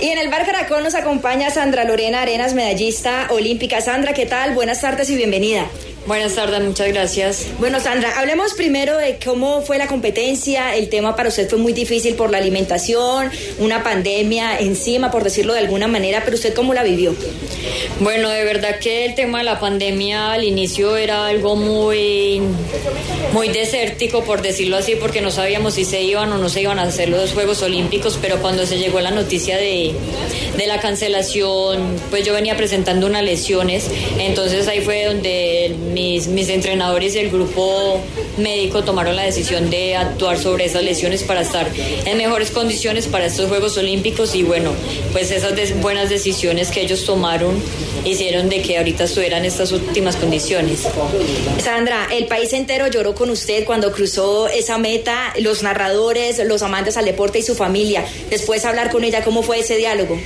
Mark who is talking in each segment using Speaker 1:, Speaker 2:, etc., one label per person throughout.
Speaker 1: Y en el Bar Caracol nos acompaña Sandra Lorena Arenas, medallista olímpica. Sandra, ¿qué tal? Buenas tardes y bienvenida.
Speaker 2: Buenas tardes, muchas gracias.
Speaker 1: Bueno, Sandra, hablemos primero de cómo fue la competencia. El tema para usted fue muy difícil por la alimentación, una pandemia encima, por decirlo de alguna manera, pero usted cómo la vivió?
Speaker 2: Bueno, de verdad que el tema de la pandemia al inicio era algo muy, muy desértico, por decirlo así, porque no sabíamos si se iban o no se iban a hacer los Juegos Olímpicos, pero cuando se llegó la noticia de, de la cancelación, pues yo venía presentando unas lesiones, entonces ahí fue donde mis, mis entrenadores y el grupo médico tomaron la decisión de actuar sobre esas lesiones para estar en mejores condiciones para estos Juegos Olímpicos y bueno, pues esas buenas decisiones que ellos tomaron hicieron de que ahorita estuvieran estas últimas condiciones.
Speaker 1: Sandra, el país entero lloró con usted cuando cruzó esa meta, los narradores, los amantes al deporte y su familia. Después hablar con ella, ¿cómo fue ese diálogo?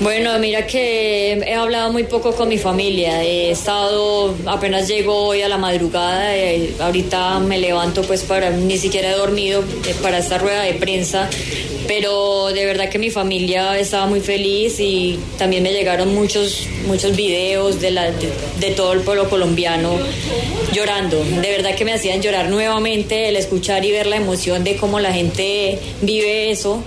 Speaker 2: Bueno, mira que he hablado muy poco con mi familia. He estado, apenas llego hoy a la madrugada, eh, ahorita me levanto pues para, ni siquiera he dormido eh, para esta rueda de prensa pero de verdad que mi familia estaba muy feliz y también me llegaron muchos muchos videos de, la, de, todo el pueblo colombiano llorando. De verdad que me hacían llorar nuevamente el escuchar y ver la emoción de cómo la gente vive eso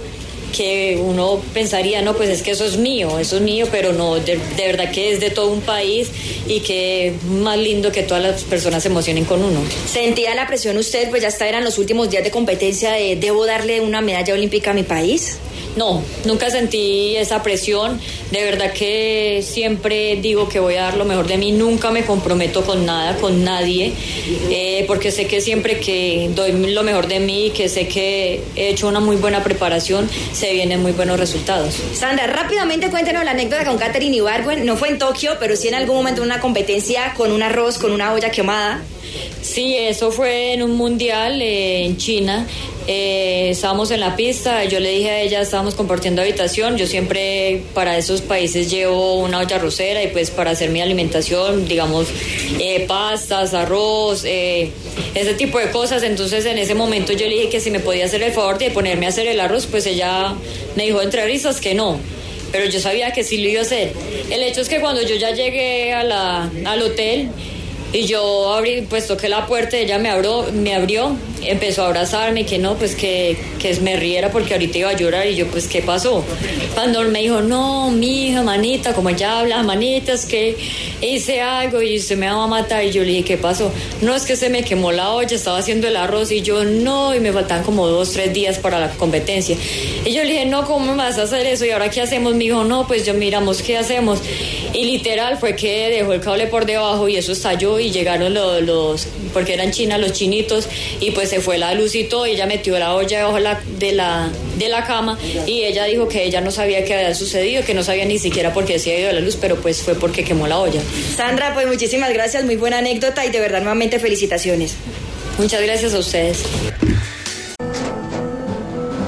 Speaker 2: que uno pensaría, no, pues es que eso es mío, eso es mío, pero no, de, verdad que es de todo un país y que más lindo que todas las personas se emocionen con uno.
Speaker 1: ¿Sentía la presión usted, pues ya está eran los últimos días de competencia de debo darle una medalla olímpica a mi país?
Speaker 2: No, nunca sentí esa presión. De verdad que siempre digo que voy a dar lo mejor de mí. Nunca me comprometo con nada, con nadie, eh, porque sé que siempre que doy lo mejor de mí, que sé que he hecho una muy buena preparación, se vienen muy buenos resultados.
Speaker 1: Sandra, rápidamente cuéntenos la anécdota con Katherine Ibargüen. No fue en Tokio, pero sí en algún momento en una competencia con un arroz, con una olla quemada.
Speaker 2: Sí, eso fue en un mundial eh, en China. Eh, estábamos en la pista, yo le dije a ella, estábamos compartiendo habitación, yo siempre para esos países llevo una olla rosera y pues para hacer mi alimentación, digamos, eh, pastas, arroz, ese tipo de cosas, entonces en ese momento yo le dije que si me podía hacer el favor de ponerme a hacer el arroz, pues ella me dijo entre risas que no pero yo sabía que sí lo iba a hacer. El hecho es que cuando yo ya llegué a la, al hotel, y yo abrí, pues toqué la puerta, ella me abrió, me abrió, empezó a abrazarme, que no, pues que, que me riera porque ahorita iba a llorar y yo, pues, ¿qué pasó? Cuando me dijo, no, mi hija, manita, como ella habla, manitas, que hice algo y se me va a matar. Y yo le dije, ¿qué pasó? No, es que se me quemó la olla, estaba haciendo el arroz y yo, no, y me faltan como dos, tres días para la competencia. Y yo le dije, no, ¿cómo me vas a hacer eso? ¿Y ahora qué hacemos? Me dijo, no, pues yo miramos qué hacemos. Y literal fue que dejó el cable por debajo y eso estalló y llegaron los, los porque eran chinas, los chinitos, y pues se fue la luz y todo, y ella metió la olla debajo de la, de la cama y ella dijo que ella no sabía qué había sucedido, que no sabía ni siquiera por qué se había ido la luz, pero pues fue porque quemó la olla.
Speaker 1: Sandra, pues muchísimas gracias, muy buena anécdota y de verdad nuevamente felicitaciones.
Speaker 2: Muchas gracias a ustedes.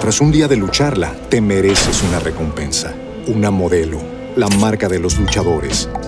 Speaker 3: Tras un día de lucharla, te mereces una recompensa, una modelo, la marca de los luchadores.